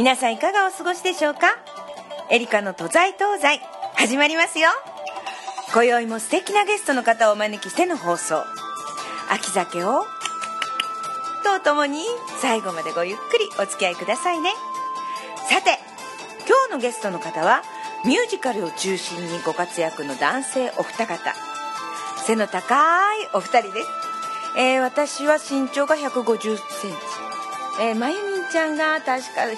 皆さんいかがお過ごしでしょうか？エリカの都在東西。始まりますよ。今宵も素敵なゲストの方をお招きしての放送。秋酒をとともに最後までごゆっくりお付き合いくださいね。さて今日のゲストの方はミュージカルを中心にご活躍の男性お二方。背の高いお二人です、えー私は身長が1 5 0センチ。えーまゆみんちゃんが確か1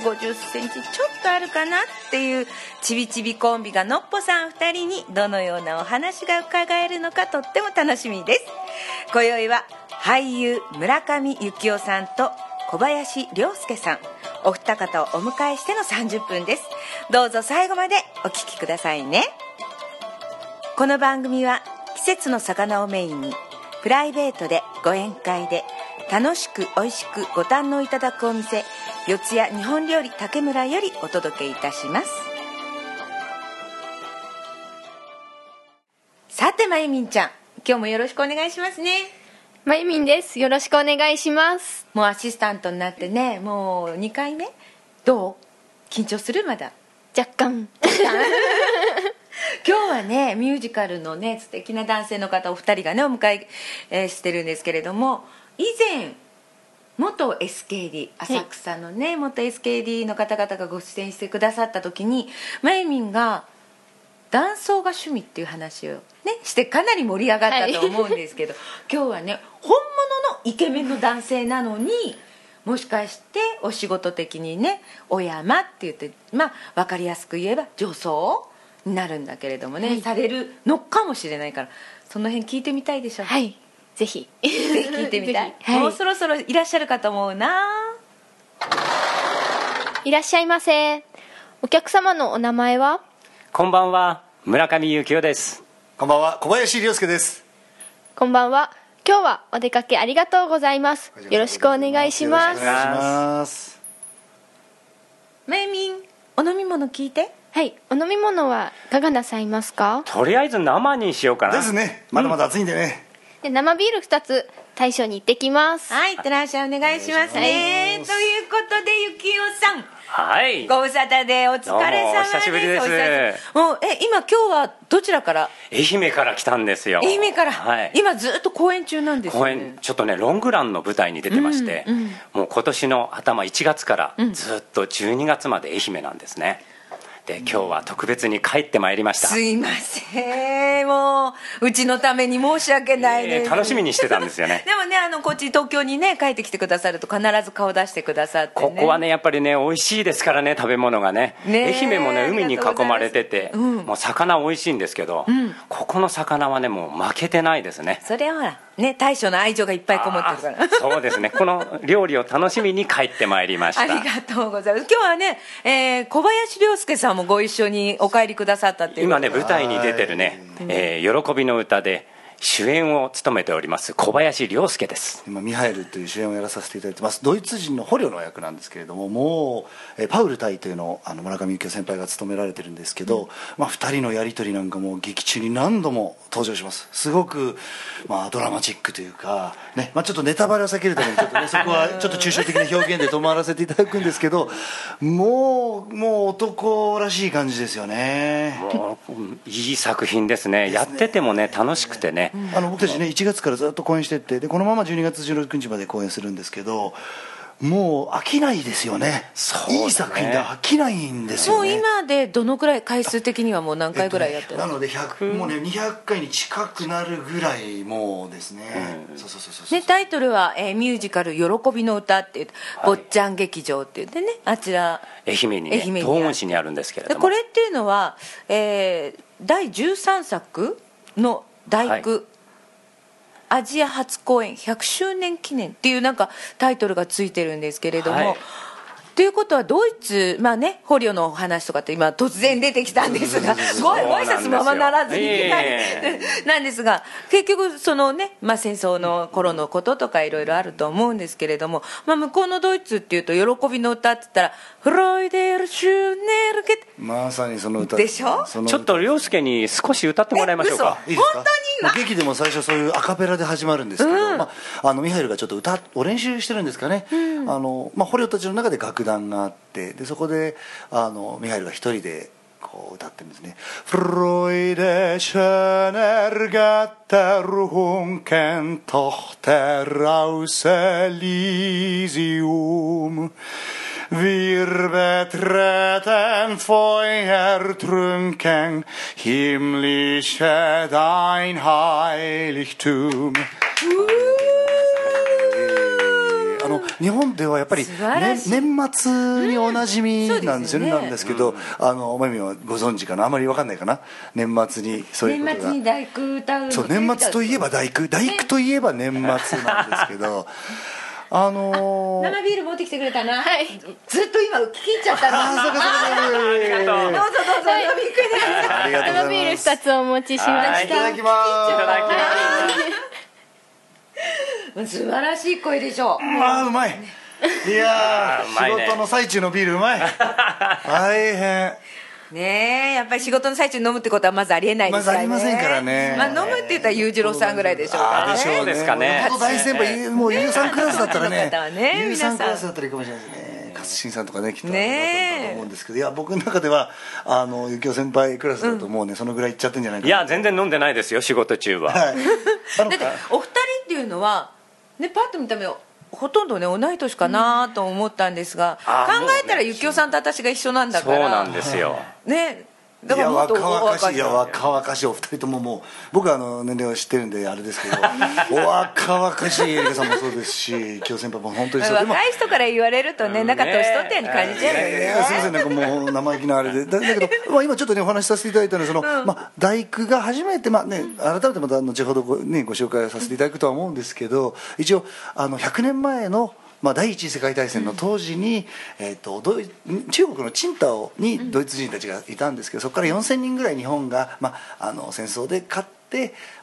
5 0センチちょっとあるかなっていうちびちびコンビがのっぽさん2人にどのようなお話が伺えるのかとっても楽しみです。今宵は俳優村上幸雄さんと小林涼介さん。お二方をお迎えしての30分です。どうぞ最後までお聞きくださいね。この番組は季節の魚をメインにプライベートでご宴会で楽しく美味しくご堪能いただくお店四谷日本料理竹村よりお届けいたします。さてまゆみんちゃん今日もよろしくお願いしますね。まゆみんです。よろしくお願いします。もうアシスタントになってねもう2回目？どう？緊張する？まだ？若干。今日はねミュージカルのね素敵な男性の方お二人がねお迎ええーしてるんですけれども以前元 SKD 浅草のね、元 SKD の方々がご出演してくださった時にまゆみんが男装が趣味っていう話をねしてかなり盛り上がったと思うんですけど、今日はね本物のイケメンの男性なのにもしかしてお仕事的にねお山って言ってまあ分かりやすく言えば女装になるんだけれどもね、はい。されるのかもしれないからその辺聞いてみたいでしょはいぜひ。ぜひ聞いてみたい。はい。もうそろそろいらっしゃるかと思うな。いらっしゃいませ。お客様のお名前は？こんばんは。村上幸雄です。こんばんは、小林亮介です。こんばんは。今日はお出かけありがとうございます。よろしくお願いします。よろしくお願いします。まゆみんお飲み物聞いて。はい。お飲み物はいかがなさいますか？とりあえず生にしようかな。ですね、まだまだ暑いんでね。で生ビール2つ大将に行ってきます。はいいってらっしゃいお願いしますね。ということでゆきおさん。はい。ご無沙汰でお疲れ様です。久しぶりです。おえ今今日はどちらから？愛媛から来たんですよ。愛媛から、はい。今ずっと公演中なんですよ、ね、公演ちょっとねロングランの舞台に出てまして、うんうんもう今年の頭1月からずっと12月まで愛媛なんですねで今日は特別に帰ってまいりました、すいません。もううちのために申し訳ないです、えー楽しみにしてたんですよね。でもねあのこっち東京にね帰ってきてくださると必ず顔出してくださって、ね、ここはねやっぱりね美味しいですからね食べ物がね。愛媛もね海に囲まれてて、うん。もう魚美味しいんですけど、ここの魚はねもう負けてないですね。それはほらね大将の愛情がいっぱいこもってるから。そうですね。この料理を楽しみに帰ってまいりました。ありがとうございます。今日はね、えー小林涼介さんもご一緒にお帰りくださったっていう今ね舞台に出てるね「えー喜びの歌」で主演を務めております小林涼介です。今ミハエルという主演をやらさせていただいてます。ドイツ人の捕虜の役なんですけれどももう、えーパウル大帝のあの村上幸雄先輩が務められてるんですけど、まあ、2人のやり取りなんかも劇中に何度も登場します。すごく、まあ、ドラマチックというか、ねまあ、ちょっとネタバレを避けるためにちょっと、ね、そこはちょっと抽象的な表現で止まらせていただくんですけどもうもう男らしい感じですよね。いい作品ですね。やっててもね楽しくてね、あの僕たちね1月からずっと公演してってでこのまま12月16日まで公演するんですけどもう飽きないですよね。そうね。いい作品で飽きないんですもうよね今でどのくらい回数的にはもう何回ぐらいやってるなので100もうね200回に近くなるぐらいもうですね、そうそうそうそうね、タイトルは、えーミュージカル「喜びの歌」っていう、坊ちゃん劇場って言ってねあちら愛媛にね愛媛に東温市にあるんですけれでども。これっていうのは、えー第13作の大工、はいアジア初公演100周年記念っていうなんかタイトルがついてるんですけれども、はい。ということはドイツ、まあね、捕虜のお話とかって今突然出てきたんですがごご挨拶ままならずに。いけない、え。なんですが結局そのね、まあ、戦争の頃のこととかいろいろあると思うんですけれども、まあ、向こうのドイツっていうと喜びの歌って言ったら「フロイデルシュネルゲ」まさにその歌。でしょ？そのちょっと涼介に少し歌ってもらいましょうか。えいいですか？本当に劇でも最初そういうアカペラで始まるんですけど、まあ、あのミハイルがちょっと歌お練習してるんですかね、あのまあ、捕虜たちの中で楽団談があってでそこであのミハイルが一人でこう歌ってるんですね「フロイデシャネルガッタルホンケントテラウセリジウム」Wir betreten Feuertrunken, himmlische dein Heiligtum. Uh. の日本ではやっぱり、ね年末におなじみなん。ですよね,、うんねなんですけど、あのまゆみはご存知かな？あまりわかんないかな？年末にそういうことが。年末に大工歌うそう年末といえば大工。大工といえば年末なんですけど あのー生ビール持ってきてくれたな、はい。ずっと今聞き入っちゃったのあーそうかそうかそうか。ありがとう。どうぞどうぞ。飲み食いでありがとうございます。生ビール2つお持ちしまはい。したいただきます。いただきます素晴らしい声でしょう。あーうまい。いや ね。仕事の最中のビールうまい。大変。ねえやっぱり仕事の最中に飲むってことはまずありえないですからね。まずありませんからね。まあ、飲むって言ったら裕次郎さんぐらいでしょうかでしょうそうですかね。本当大先輩もう U さんクラスだったらね方は ねさん。ク皆さんラスだったらいいかもしれないですね。勝新さんとかねきっとねと思うんですけど。いや僕の中ではあのゆきお先輩クラスだともうね、そのぐらいいっちゃってんじゃないかいや全然飲んでないですよ仕事中は、はい。だってお二人っていうのはねパッと見た目ほとんどね同い年かなと思ったんですが、あー考えたらゆきおさんと私が一緒なんだから。そうなんですよ。ねだいやからもっと若々しいいやお若若々しいお二人とももう僕はあの年齢を知ってるんであれですけど お若々しいエリカさんもそうですし京先輩も本当にそう。若い人から言われるとねなんか年取ったように感じちゃうよいやいやすみませんなんかもう生意気なあれで。だだけど、まあ、今ちょっとねお話しさせていただいたのはその、まあ、大工が初めて、まあね、改めてまた後ほどご,、ね、ご紹介させていただくとは思うんですけど一応あの100年前のまあ、第一次世界大戦の当時に、えー、とドイ中国の青島にドイツ人たちがいたんですけどそこから4000人ぐらい日本が、まあ、あの戦争で勝って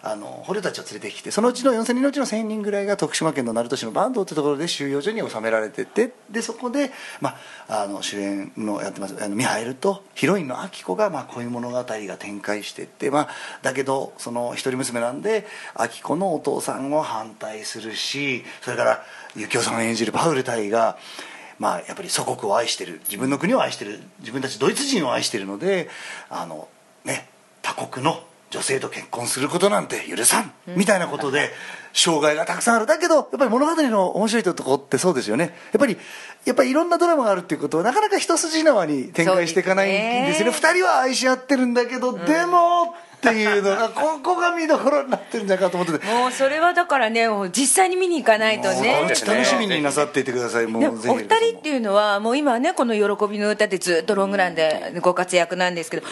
あの捕虜たちを連れてきてそのうちの4000人のうちの1000人ぐらいが徳島県の鳴門市の坂東というところで収容所に収められててでそこで、まあ、あの主演のやってますあのミハエルとヒロインのアキコが、まあ、こういう物語が展開してって、まあ、だけどその一人娘なんでアキコのお父さんを反対するしそれから幸男さん演じるパウル隊が。まあ、やっぱり祖国を愛してる自分の国を愛してる自分たちドイツ人を愛してるのであの、ね、他国の女性と結婚することなんて許さん、みたいなことで障害がたくさんある。だけどやっぱり物語の面白いとこってそうですよね。やっぱりやっぱりいろんなドラマがあるっていうことはなかなか一筋縄に展開していかないんですよね。二人は愛し合ってるんだけど、でもっていうのが ここが見どころになってるんじゃないかと思ってて。もうそれはだからねもう実際に見に行かないともうね。楽しみになさっていてください。もうぜひお二人っていうのはもう今はねこの「喜びの歌」でずっとロングランでご活躍なんですけど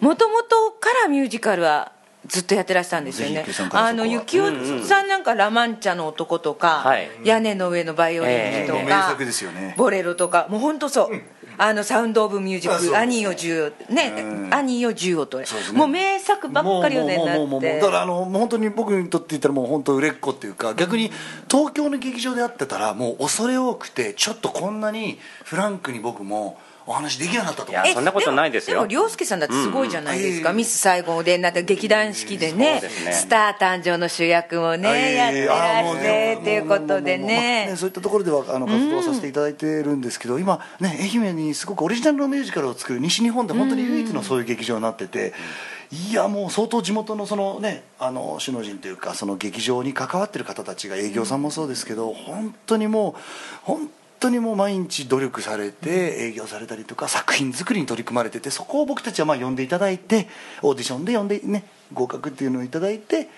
もともとからミュージカルはずっとやってらっしゃるんですよね。あの幸男さんなんか「ラ・マンチャの男」とかはい「屋根の上のバイオリン」とええか名作ですよね。ボレロとかもう本当そうあのサウンド・オブ・ミュージック「アニーを10ねうん。アニーを10とね。もう名作ばっかりをねなって。だからあの本当に僕にとって言ったらもう本当売れっ子っていうか逆に東京の劇場で会ってたらもう恐れ多くてちょっとこんなにフランクに僕もお話できなかったと。いやそんなことないですよ。でも涼介さんだってすごいじゃないですか、うん。ミス最後でなんか劇団四季でね,、そうですね。スター誕生の主役もね、やってらしてっていうことでね。そういったところではあの活動させていただいてるんですけど、今ね愛媛にすごくオリジナルのミュージカルを作る西日本で本当に唯一のそういう劇場になってて、いやもう相当地元のそのねあの首脳陣というかその劇場に関わってる方たちが営業さんもそうですけど、本当にもう本当にもう毎日努力されて営業されたりとか作品作りに取り組まれててそこを僕たちはまあ呼んでいただいてオーディションで呼んでね合格っていうのを頂いて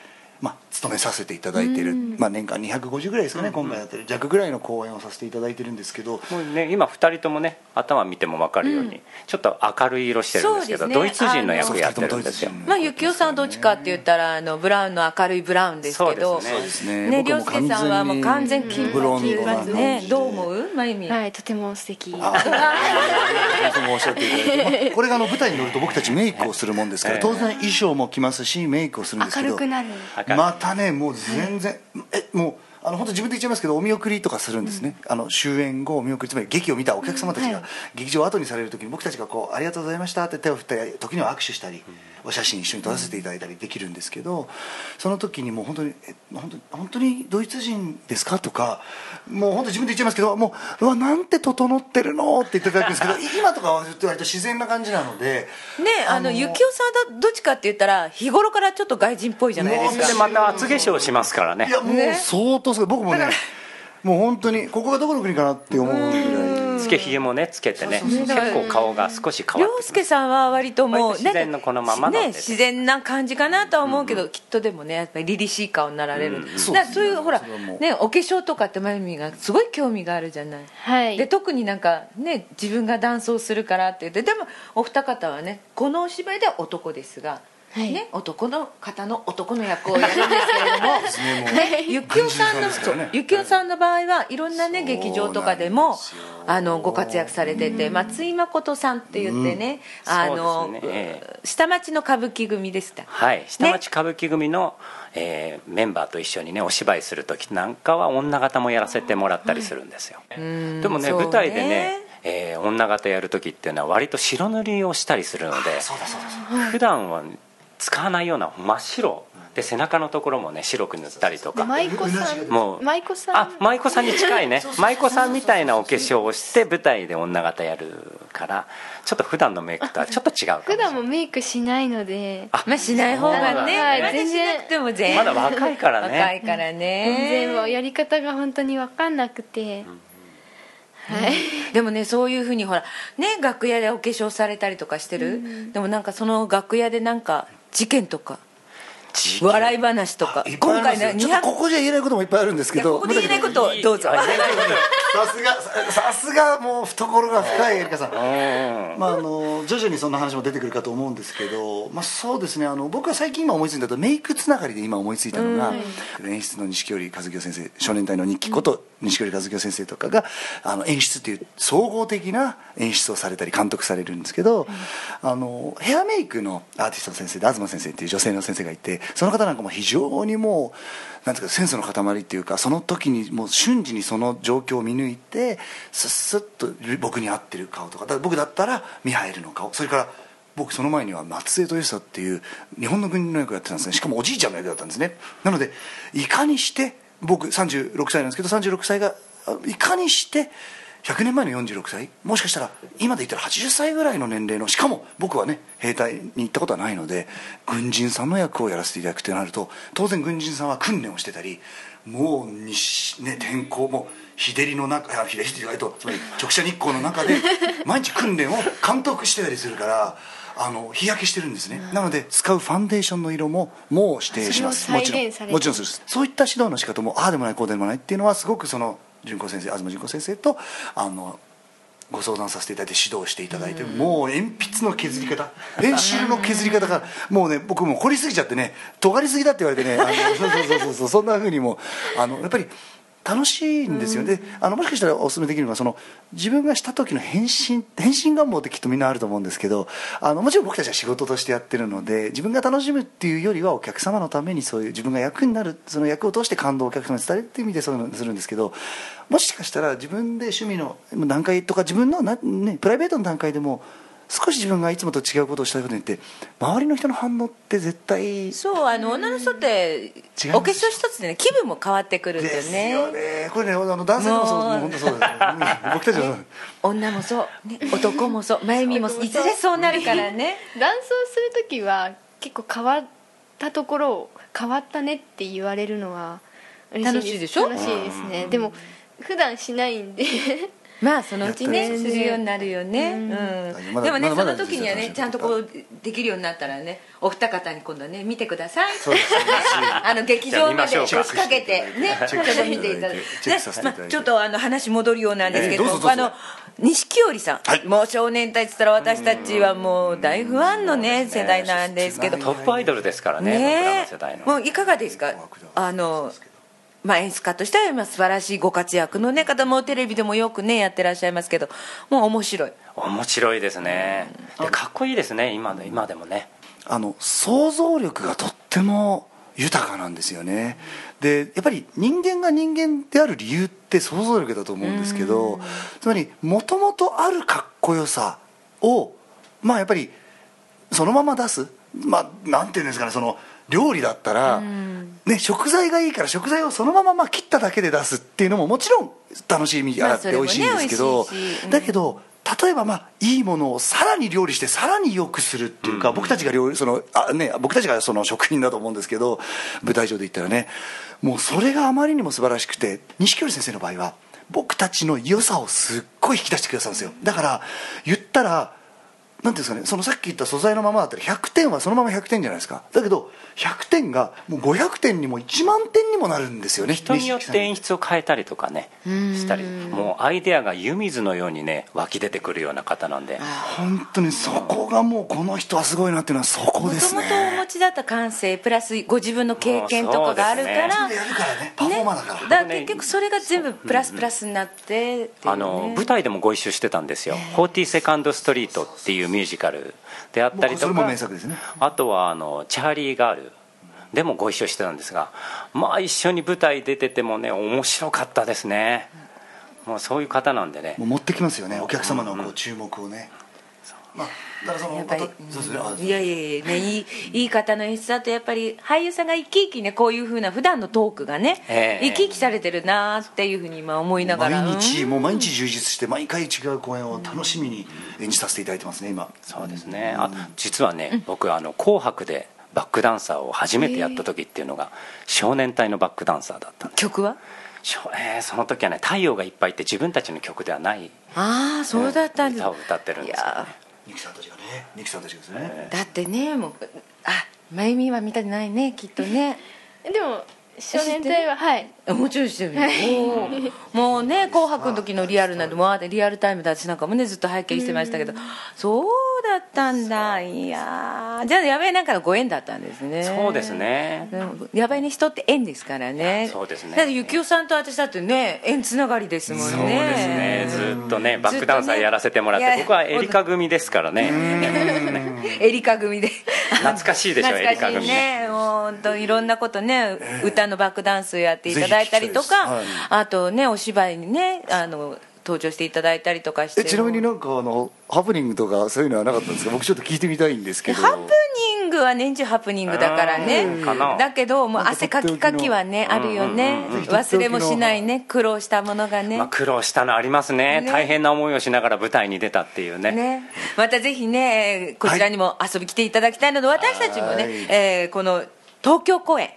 まあ、勤めさせていただいてる、まあ、年間250ぐらいですかね、今回やってる弱ぐらいの公演をさせていただいてるんですけど。もうね今2人ともね頭見ても分かるように、ちょっと明るい色してるんですけどね。ドイツ人の役やってるんですよ。まあ、ゆきおさんはどっちかって言ったらあのブラウンの明るいブラウンですけど。そうですね。ね涼介さんはもう完全金ブロンドな髪で。すねどう思う？まゆみ。はいとても素敵。あ そうおっしゃっていただいて、まあこれがあの舞台に乗ると僕たちメイクをするもんですから、ええ当然衣装も着ますしメイクをするんですけど。明るくなる明るいまたねもう全然、えもうあの本当自分で言っちゃいますけどお見送りとかするんですね、あの終演後お見送りつまり劇を見たお客様たちがうんはい。劇場を後にされる時に僕たちがこう「ありがとうございました」って手を振ったり時には握手したり、お写真一緒に撮らせていただいたりできるんですけどその時にもう本当に「え本当に本当にドイツ人ですか?」とかもう本当自分で言っちゃいますけどもう「うわなんて整ってるの?」って言っていただくんですけど 今とかは割と自然な感じなのでねあのゆきおさんはどっちかって言ったら日頃からちょっと外人っぽいじゃないですか。でまた厚化粧しますからね。いやもうね相当すごい。僕もね。もう本当にここがどこの国かなって思うぐらいつけひげもねつけてね。結構顔が少し変わ涼って介さんは割ともう自然のこのままなんでね。自然な感じかなとは思うけど、きっとでもねやっぱり凛々しい顔になられる、そういうほらねお化粧とかってまゆみがすごい興味があるじゃない、はい。で特になんかね自分がダンスをするからって言ってでもお二方はねこのお芝居では男ですが、はい。ね、男の方の男の役をやるんですけれどもゆきおさんのね。ゆきおさんの場合はいろんなね劇場とかでもあのご活躍されてて松井誠さんって言ってね、あの、そうですね。え下町の歌舞伎組でした。はい。下町歌舞伎組の、えーメンバーと一緒にねお芝居する時なんかは女形もやらせてもらったりするんですよ、ん。でもね舞台でね、えー女形やる時っていうのは割と白塗りをしたりするので普段は使わないような真っ白。で背中のところもね白く塗ったりとか。舞妓さんもう舞妓さん。あ舞妓さんに近いね。舞妓さんみたいなお化粧をして舞台で女形やるからちょっと普段のメイクとはちょっと違うかもしれない。普段もメイクしないのでまあしない方がね、はい全然。なくても全まだ若いからね。若いから全然もうねやり方が本当に分かんなくて、はい。でもねそういうふうにほらね楽屋でお化粧されたりとかしてる、でもなんかその楽屋でなんか事件とか。笑い話とか。いっぱいありますよ。ねここじゃ言えないこともいっぱいあるんですけどここで言えないこと。をどうぞ。さすがささすがもう懐が深いエリカさん。まあ、あの徐々にそんな話も出てくるかと思うんですけど、まあ、そうですね。あの僕は最近今思いついたとメイクつながりで今思いついたのが、演出の錦織和樹先生少年隊の日記こと錦織和樹先生とかがあの演出っていう総合的な演出をされたり監督されるんですけど、あのヘアメイクのアーティストの先生で東先生っていう女性の先生がいてその方なんかも非常にもうなんていうかセンスの塊っていうかその時にもう瞬時にその状況を見抜いてスッスッと僕に合ってる顔とか僕だったらミハエルの顔それから僕その前には松江豊久っていう日本の軍人の役をやってたんですね。しかもおじいちゃんの役だったんですね。なのでいかにして僕36歳なんですけど36歳がいかにして100年前の46歳？もしかしたら今で言ったら80歳ぐらいの年齢のしかも僕はね兵隊に行ったことはないので軍人さんの役をやらせていただくってなると当然軍人さんは訓練をしてたりもう西、ね、天候も日照りの中あ日照りっていうかえっとつまり直射日光の中で 毎日訓練を監督してたりするからあの日焼けしてるんですね、なので使うファンデーションの色ももう指定します。もちろんもちろんそういった指導の仕方もああでもないこうでもないっていうのはすごくその純子先生東純子先生とあのご相談させていただいて指導していただいて、もう鉛筆の削り方。練習の削り方がもうね僕もう凝りすぎちゃってね尖りすぎだって言われてねあのそうそうそうそうそんなふうにもあのやっぱり楽しいんですよ、であのもしかしたらお勧めできるのはその自分がした時の変身変身願望ってきっとみんなあると思うんですけどあのもちろん僕たちは仕事としてやってるので自分が楽しむっていうよりはお客様のためにそういう自分が役になるその役を通して感動をお客様に伝えるっていう意味でそういうのをするんですけどもしかしたら自分で趣味の段階とか自分のな、ね、プライベートの段階でも少し自分がいつもと違うことをしたいことによって周りの人の反応って絶対そうあの女の人って違うお化粧一つでね気分も変わってくるんだよですねよね。これねあの男性でもそうもう。もう本当そうです、うん。僕たちはそう。女もそう、ね、男もそう。真由美もいずれそうなるからね。ダンスをする時は結構変わったところを変わったねって言われるのは嬉しいです。楽しいでしょ？楽しいですね。でも普段しないんでまあそのうちねするようになるよね、うん。でもねその時にはねちゃんとこうできるようになったらねお二方に今度ね見てください。そうですね。あの劇場まで仕掛けてねちょっと見ていただいて。ちょっとあの話戻るようなんですけどあの錦織さん、はい。もう少年隊って言ったら私たちはもう大ファンのね世代なんですけど。トップアイドルですからね僕らの世代の。もういかがですか？あのまあ、演出家としては今素晴らしいご活躍の、ね、方もテレビでもよくねやってらっしゃいますけどもう面白い。面白いですね。でかっこいいですね今で今でもね。あの想像力がとっても豊かなんですよね。でやっぱり人間が人間である理由って想像力だと思うんですけどつまりもともとあるかっこよさをまあやっぱりそのまま出す。まあなんていうんですかねその料理だったら、ね、食材がいいから食材をそのまままあ切っただけで出すっていうのももちろん楽しみがあってまあ美味しいんですけど、だけど例えばまあいいものをさらに料理してさらに良くするっていうか、僕たちが料理そのあ、ね、僕たちがその職人だと思うんですけど舞台上で言ったらねもうそれがあまりにも素晴らしくて錦織先生の場合は僕たちの良さをすっごい引き出してくださるんですよ。だから言ったらなんていうんですかねそのさっき言った素材のままだったら100点はそのまま100点じゃないですか。だけど100点がもう500点にも1万点にもなるんですよね人によって演出を変えたりとかねしたり。もうアイデアが湯水のようにね湧き出てくるような方なんで。本当にそこがもうこの人はすごいなっていうのはそこもですともとおね持ちだった感性プラスご自分の経験とかがあるから、そうでやるからね。パフォーマーだから、だから結局それが全部プラスプラスになってね。あの舞台でもご一緒してたんですよ「40セカンドストリート」っていうミュージカルであったりとかあとはあの「チャーリー・ガール」でもご一緒してたんですがまあ一緒に舞台出ててもね面白かったですね。もうそういう方なんでね。持ってきますよねお客様のこう注目をね、まあ、だからそのやっぱりまたそうですね。あいやいやいやねいいいい方の演出だとやっぱり俳優さんが生き生きねこういうふうな普段のトークがね、ええ。生き生きされてるなっていうふうに今思いながら。毎日うんもう毎日充実して毎回違う公演を楽しみに演じさせていただいてますね今。そうですね。あ実はね僕あの「紅白」でバックダンサーを初めてやった時っていうのが少年隊のバックダンサーだったんです。曲は？しょえーその時はね「太陽がいっぱい」って自分たちの曲ではない。ああそうだったんです、歌を歌ってるんいですよねやニキさんたちがね。ニキさんたちがですね、だってねもうあ真由美は見たくないねきっとね。でも少年隊ははい。あもちろんしてるよ。もうね「紅白」の時のリアルなんでもうあリアルタイムで私なんかもねずっと拝見してましたけど。そうだったんだ。いやー。じゃあやばいなんかのご縁だったんですね。そうですね。やばいね人って縁ですからね。そうですね。だって幸男さんと私だってね縁つながりですもんね。そうですね。ずっとねバックダンサーやらせてもらって、ね僕はエリカ組ですからね。エリカ組で。懐かしいでしょエリカ組。ね本当いろんなことね、歌のバックダンスやっていただいたりとか、ぜひ聞きたい。あとねお芝居にねあの登場していただいたりとかしてえちなみになんかあのハプニングとかそういうのはなかったんですか？僕ちょっと聞いてみたいんですけど。ハプニングは年中ハプニングだからね。だけどもう汗かきかきはねあるよね。うんうんうん忘れもしないね。苦労したものがね。まあ、苦労したのありますね。ね。大変な思いをしながら舞台に出たっていうね。ね、またぜひねこちらにも遊び来ていただきたいので、私たちもね、はいえーこの東京公演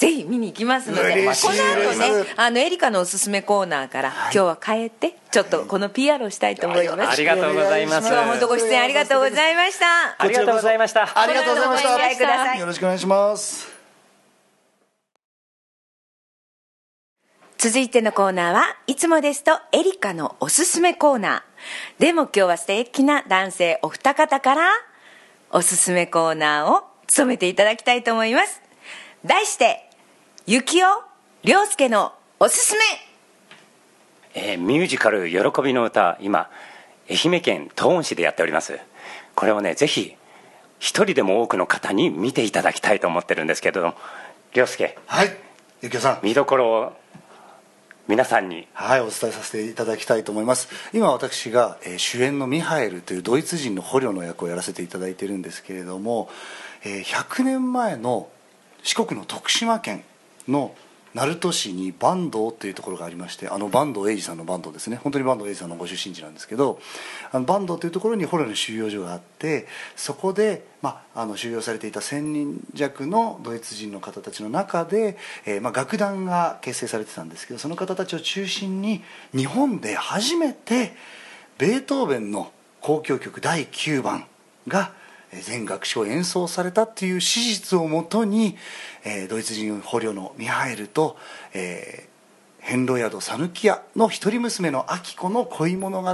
ぜひ見に行きますのでこの後ねあのエリカのおすすめコーナーから、今日は帰ってちょっとこの PR をしたいと思います。ありがとうございます。今日は本当ご出演ありがとうございました。ありがとうございました。ありがとうございましこの後もご依頼くださたいよろしくお願いします。続いてのコーナーはいつもですとエリカのおすすめコーナー。でも今日は素敵な男性お二方からおすすめコーナーを務めていただきたいと思います。題して「幸男涼介のおすすめ。えーミュージカル「喜びの歌」今愛媛県東温市でやっております。これをねぜひ一人でも多くの方に見ていただきたいと思ってるんですけど涼介。はいゆきおさん。見どころを皆さんに。はいお伝えさせていただきたいと思います。今私が、えー主演のミハエルというドイツ人の捕虜の役をやらせていただいてるんですけれども、えー100年前の四国の徳島県の鳴門市に坂東というところがありましてあの坂東英二さんの坂東ですね。本当に坂東英二さんのご出身地なんですけどあの坂東というところに捕虜の収容所があってそこで、まあ、あの収容されていた1000人弱のドイツ人の方たちの中で、えーまあ、楽団が結成されてたんですけどその方たちを中心に日本で初めてベートーベンの交響曲第9番が全楽章演奏されたっていう史実をもとに、えー、ドイツ人捕虜のミハエルと、えー、遍路宿讃岐屋の一人娘の明子の恋物語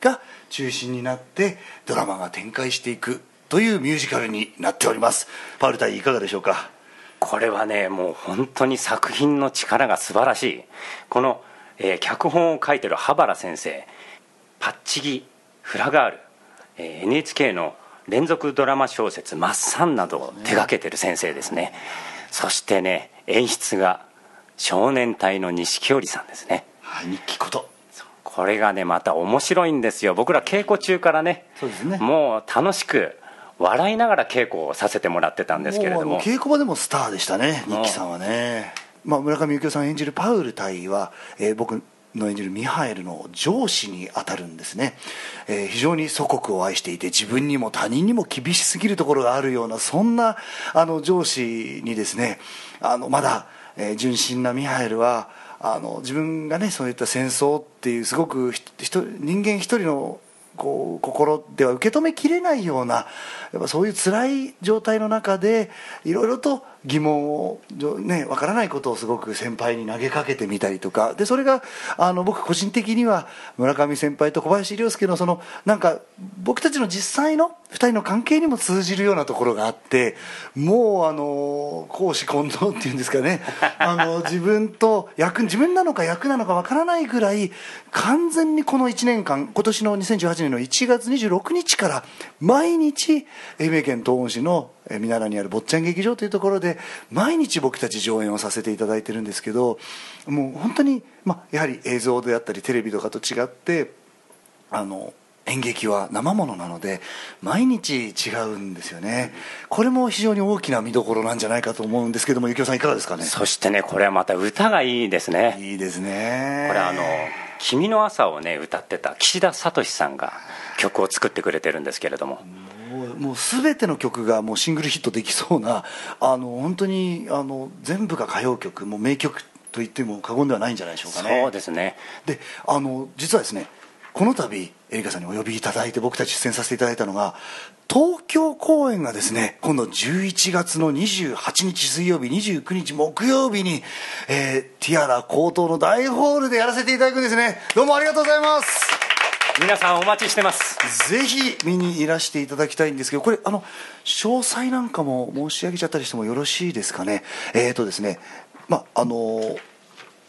が中心になってドラマが展開していくというミュージカルになっております。パウル隊いかがでしょうか？これはねもう本当に作品の力が素晴らしい。この、えー、脚本を書いてる羽原先生パッチギフラガール、えー、NHK の連続ドラマ小説「マッサン」などを手掛けてる先生ですね。そしてね演出が少年隊の錦織さんですね。はい日記こと。これがねまた面白いんですよ。僕ら稽古中からねそうですね。もう楽しく笑いながら稽古をさせてもらってたんですけれども。稽古場でもスターでしたね日記さんはね、まあ、村上幸雄さん演じるパウル隊は、えー、僕の演じるミハエルの上司にあたるんですね、えー、非常に祖国を愛していて自分にも他人にも厳しすぎるところがあるようなそんなあの上司にですねあのまだ、えー、純真なミハエルはあの自分がねそういった戦争っていうすごく人間一人のこう心では受け止めきれないようなやっぱそういう辛い状態の中でいろいろと疑問を、ね、分からないことをすごく先輩に投げかけてみたりとか。でそれがあの僕個人的には村上先輩と小林亮介のそのなんか僕たちの実際の2人の関係にも通じるようなところがあってもうあの公私混同っていうんですかね。あの自分と役自分なのか役なのか分からないぐらい完全にこの1年間今年の2018年の1月26日から毎日愛媛県東温市の見習にある坊ちゃん劇場というところで毎日僕たち上演をさせていただいてるんですけどもう本当に、まあ、やはり映像であったりテレビとかと違ってあの演劇は生ものなので毎日違うんですよね。これも非常に大きな見どころなんじゃないかと思うんですけどもゆきおさんいかがですかね？そしてねこれはまた歌がいいですね。いいですね。これあの「君の朝」をね歌ってた岸田聡さんが曲を作ってくれてるんですけれどももう全ての曲がもうシングルヒットできそうなあの本当にあの全部が歌謡曲もう名曲と言っても過言ではないんじゃないでしょうかね。そうですね。であの実はですねこの度エリカさんにお呼びいただいて僕たち出演させていただいたのが東京公演がですね今度11月の28日水曜日29日木曜日に、えー、ティアラ高等の大ホールでやらせていただくんですね。どうもありがとうございます皆さんお待ちしてます。ぜひ見にいらしていただきたいんですけどこれあの詳細なんかも申し上げちゃったりしてもよろしいですかね？えっ、ー、とですねまああのー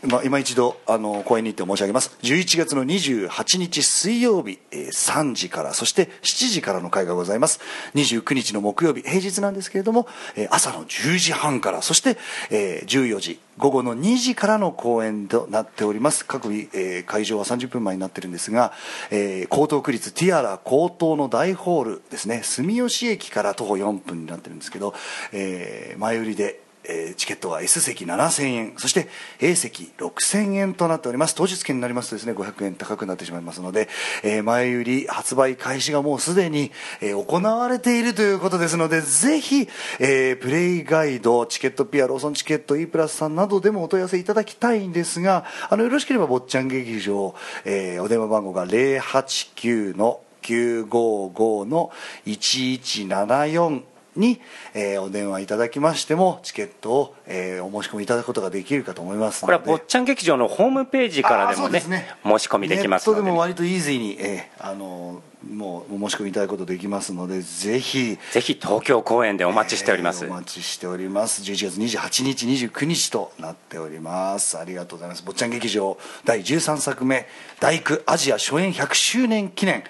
まあ、今一度あの公演に行って申し上げます。11月の28日水曜日、えー、3時からそして7時からの会がございます。29日の木曜日平日なんですけれども、えー、朝の10時半からそして、えー、14時午後の2時からの公演となっております。各日、えー、会場は30分前になってるんですが、えー、江東区立ティアラ高等の大ホールですね。住吉駅から徒歩4分になってるんですけど、えー、前売りでえー、チケットは S 席7000円そして A 席6000円となっております。当日券になりますとですね500円高くなってしまいますので、えー、前売り発売開始がもうすでに、えー、行われているということですのでぜひ、えプレイガイドチケットピアローソンチケット E プラスさんなどでもお問い合わせいただきたいんですがあのよろしければ坊ちゃん劇場、えお電話番号が089の955の1174に、えー、お電話いただきましてもチケットを、えー、お申し込みいただくことができるかと思いますこれは坊ちゃん劇場のホームページからでもね、ね、申し込みできますので、ね、ネットでも割とイージーに、えー、あのもうお申し込みいただくことできますのでぜひぜひ東京公演でお待ちしております、えー、お待ちしております。11月28日29日となっております。ありがとうございます。坊ちゃん劇場第13作目「大工アジア初演100周年記念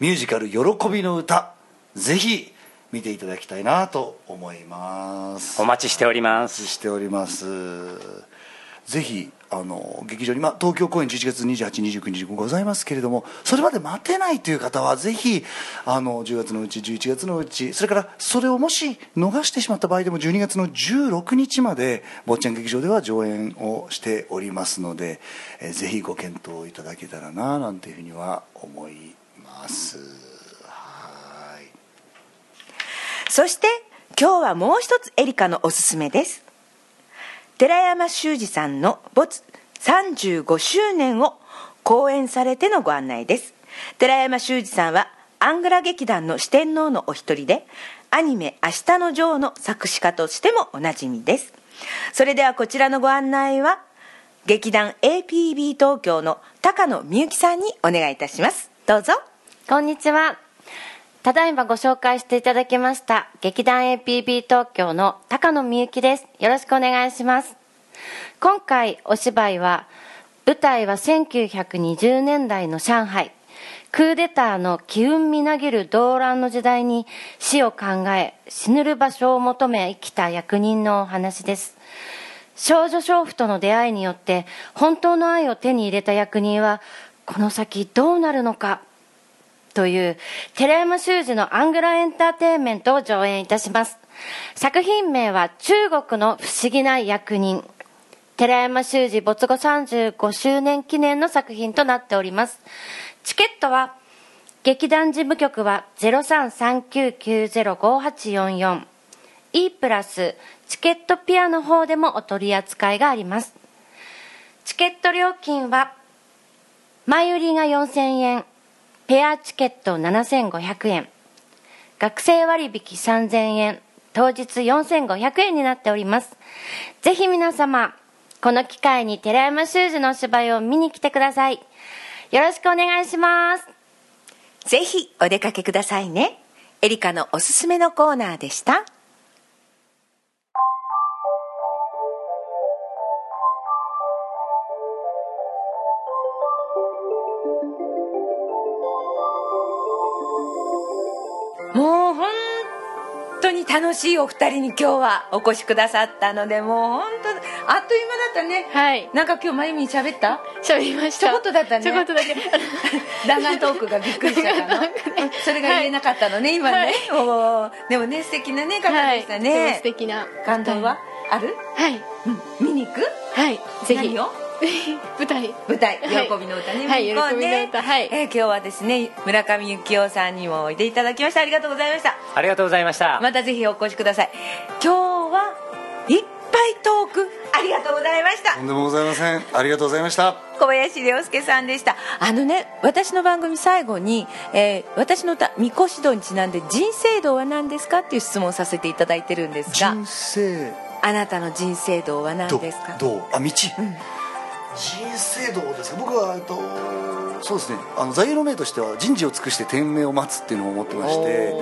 ミュージカル喜びの歌」ぜひ見ていただきたいなと思います。お待ちしております。しております。ぜひあの劇場に、まあ、東京公演11月2829日ございますけれどもそれまで待てないという方はぜひあの10月のうち11月のうちそれからそれをもし逃してしまった場合でも12月の16日まで坊ちゃん劇場では上演をしておりますので、えーぜひご検討いただけたらななんていうふうには思いますはいそして今日はもう一つエリカのおすすめです。寺山修司さんの没35周年を講演されてのご案内です。寺山修司さんはアングラ劇団の四天王のお一人でアニメ「明日のジョー」の作詞家としてもおなじみです。それではこちらのご案内は劇団 APB 東京の高野美由紀さんにお願いいたします。どうぞ。こんにちは。ただいまご紹介していただきました劇団 APB 東京の高野美幸です。よろしくお願いします。今回お芝居は舞台は1920年代の上海。クーデターの機運みなぎる動乱の時代に死を考え死ぬる場所を求め生きた役人のお話です。少女娼婦との出会いによって本当の愛を手に入れた役人はこの先どうなるのかという寺山修司のアングラエンターテインメントを上演いたします。作品名は中国の不思議な役人。寺山修司没後35周年記念の作品となっております。チケットは劇団事務局は0339905844 E プラスチケットピアの方でもお取り扱いがあります。チケット料金は前売りが4000円、ペアチケット7500円、学生割引3000円、当日4500円になっております。ぜひ皆様、この機会に寺山修司の芝居を見に来てください。よろしくお願いします。ぜひお出かけくださいねエリカのおすすめのコーナーでした楽しいお二人に今日はお越しくださったのでもう本当あっという間だったね。はい。なんか今日まゆみん喋った？喋りました。ちょこっとだったね。ちょこっとだけ。弾丸トークがびっくりしたかな それが言えなかったのね、今ね、おー。でもね素敵なね方でしたはい、ね、すごい。素敵な。感動は？ある、はい。うん、見に行く？はい。ぜひ。何を？舞台。舞台「はい。喜びの歌ね」はい見に行こうね。喜びの歌。はい。えー今日はですね村上幸雄さんにもおいでいただきました。ありがとうございました。ありがとうございました。またぜひお越しください。今日はいっぱいトーク。ありがとうございました。とんでもございません。ありがとうございました。小林涼介さんでした。あのね私の番組最後に、えー私の歌「みこし道」にちなんで「人生道は何ですか?」っていう質問をさせていただいてるんですが。人生。あなたの人生道は何どですか？どう？あ道、人生道ですか？僕はえっとそうですね。あの座右の銘としては人事を尽くして天命を待つっていうのを思ってまして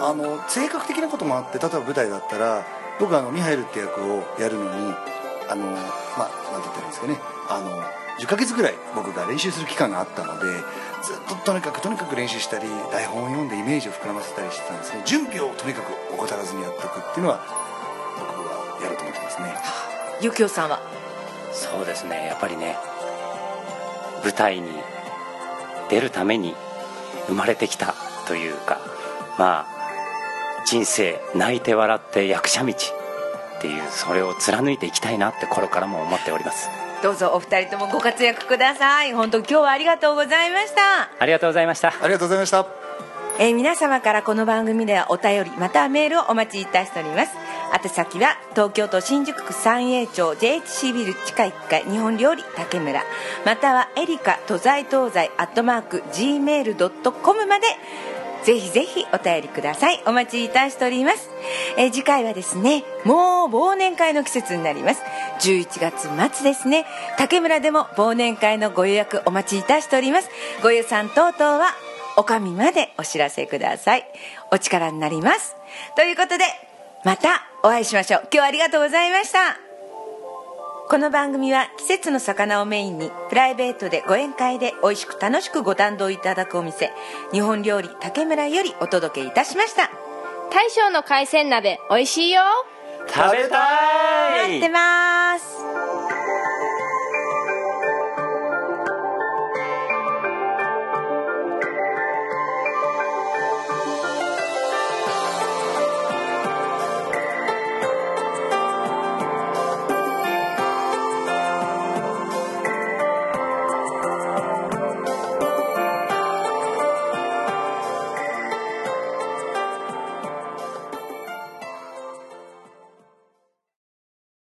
あの性格的なこともあって例えば舞台だったら僕はあのミハエルって役をやるのにあのまあなんて言ったらいいんですかね。あの10ヶ月ぐらい僕が練習する期間があったのでずっととにかくとにかく練習したり台本を読んでイメージを膨らませたりしてたんですね準備をとにかく怠らずにやっていくっていうのは僕はやろうと思ってますね。ゆきおさんは？そうですね。やっぱりね舞台に出るために生まれてきたというかまあ人生泣いて笑って役者道っていうそれを貫いていきたいなって頃からも思っております。どうぞお二人ともご活躍ください。本当今日はありがとうございました。ありがとうございました。ありがとうございました。えー皆様からこの番組ではお便りまたはメールをお待ちいたしております宛先は東京都新宿区三栄町 JHC ビル地下1階日本料理竹村。またはエリカ都在東西アットマーク Gmail.com までぜひぜひお便りください。お待ちいたしております、えー次回はですねもう忘年会の季節になります。11月末ですね。竹村でも忘年会のご予約お待ちいたしております。ご予算等々はおかみまでお知らせください。お力になります。ということでまたお会いしましょう。今日はありがとうございました。この番組は季節の魚をメインにプライベートでご宴会で美味しく楽しくご堪能いただくお店日本料理竹村よりお届けいたしました。大将の海鮮鍋美味しいよ。食べたい。待ってます